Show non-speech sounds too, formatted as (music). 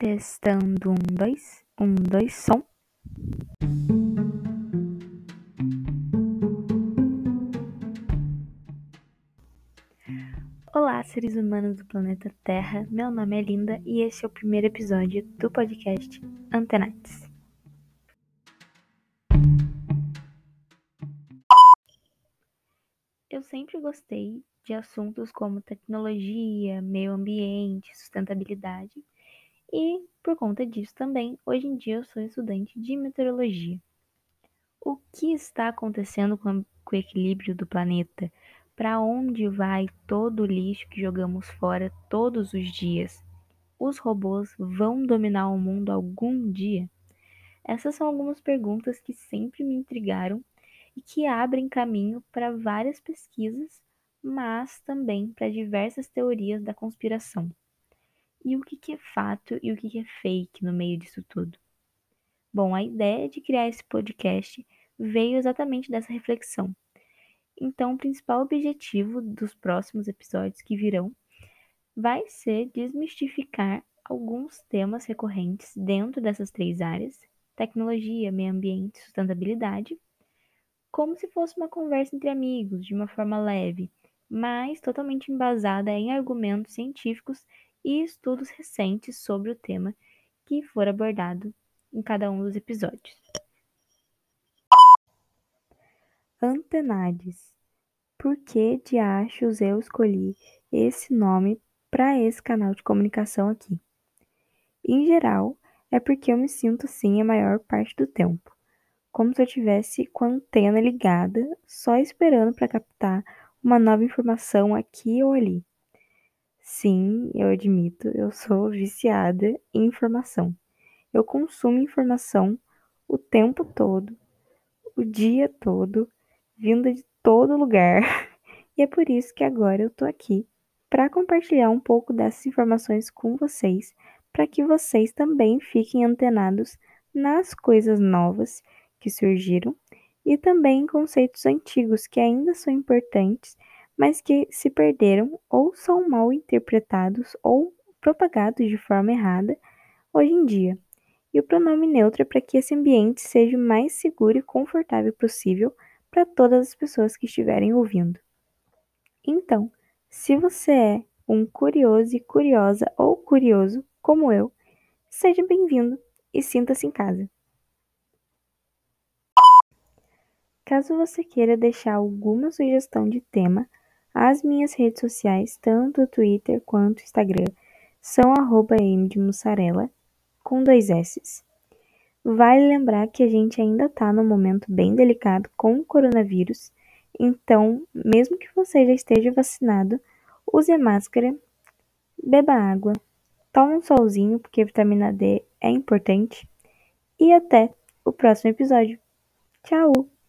Testando um, dois, um, dois, som. Olá, seres humanos do planeta Terra. Meu nome é Linda e esse é o primeiro episódio do podcast Antenates. Eu sempre gostei de assuntos como tecnologia, meio ambiente, sustentabilidade e, por conta disso também, hoje em dia eu sou estudante de meteorologia. O que está acontecendo com o equilíbrio do planeta? Para onde vai todo o lixo que jogamos fora todos os dias? Os robôs vão dominar o mundo algum dia? Essas são algumas perguntas que sempre me intrigaram e que abrem caminho para várias pesquisas, mas também para diversas teorias da conspiração. E o que é fato e o que é fake no meio disso tudo? Bom, a ideia de criar esse podcast veio exatamente dessa reflexão. Então, o principal objetivo dos próximos episódios que virão vai ser desmistificar alguns temas recorrentes dentro dessas três áreas: tecnologia, meio ambiente e sustentabilidade, como se fosse uma conversa entre amigos, de uma forma leve, mas totalmente embasada em argumentos científicos e estudos recentes sobre o tema que for abordado em cada um dos episódios. Antenades. Por que de achos eu escolhi esse nome para esse canal de comunicação aqui? Em geral, é porque eu me sinto assim a maior parte do tempo, como se eu tivesse com a antena ligada, só esperando para captar uma nova informação aqui ou ali. Sim, eu admito, eu sou viciada em informação. Eu consumo informação o tempo todo, o dia todo, vinda de todo lugar. (laughs) E é por isso que agora eu tô aqui para compartilhar um pouco dessas informações com vocês, para que vocês também fiquem antenados nas coisas novas que surgiram e também em conceitos antigos que ainda são importantes mas que se perderam ou são mal interpretados ou propagados de forma errada hoje em dia. E o pronome neutro é para que esse ambiente seja o mais seguro e confortável possível para todas as pessoas que estiverem ouvindo. Então, se você é um curioso e curiosa ou curioso como eu, seja bem-vindo e sinta-se em casa. Caso você queira deixar alguma sugestão de tema, as minhas redes sociais, tanto Twitter quanto Instagram, são arroba mdemussarela, com dois S's. Vale lembrar que a gente ainda está num momento bem delicado com o coronavírus, então, mesmo que você já esteja vacinado, use máscara, beba água, tome um solzinho, porque vitamina D é importante, e até o próximo episódio. Tchau!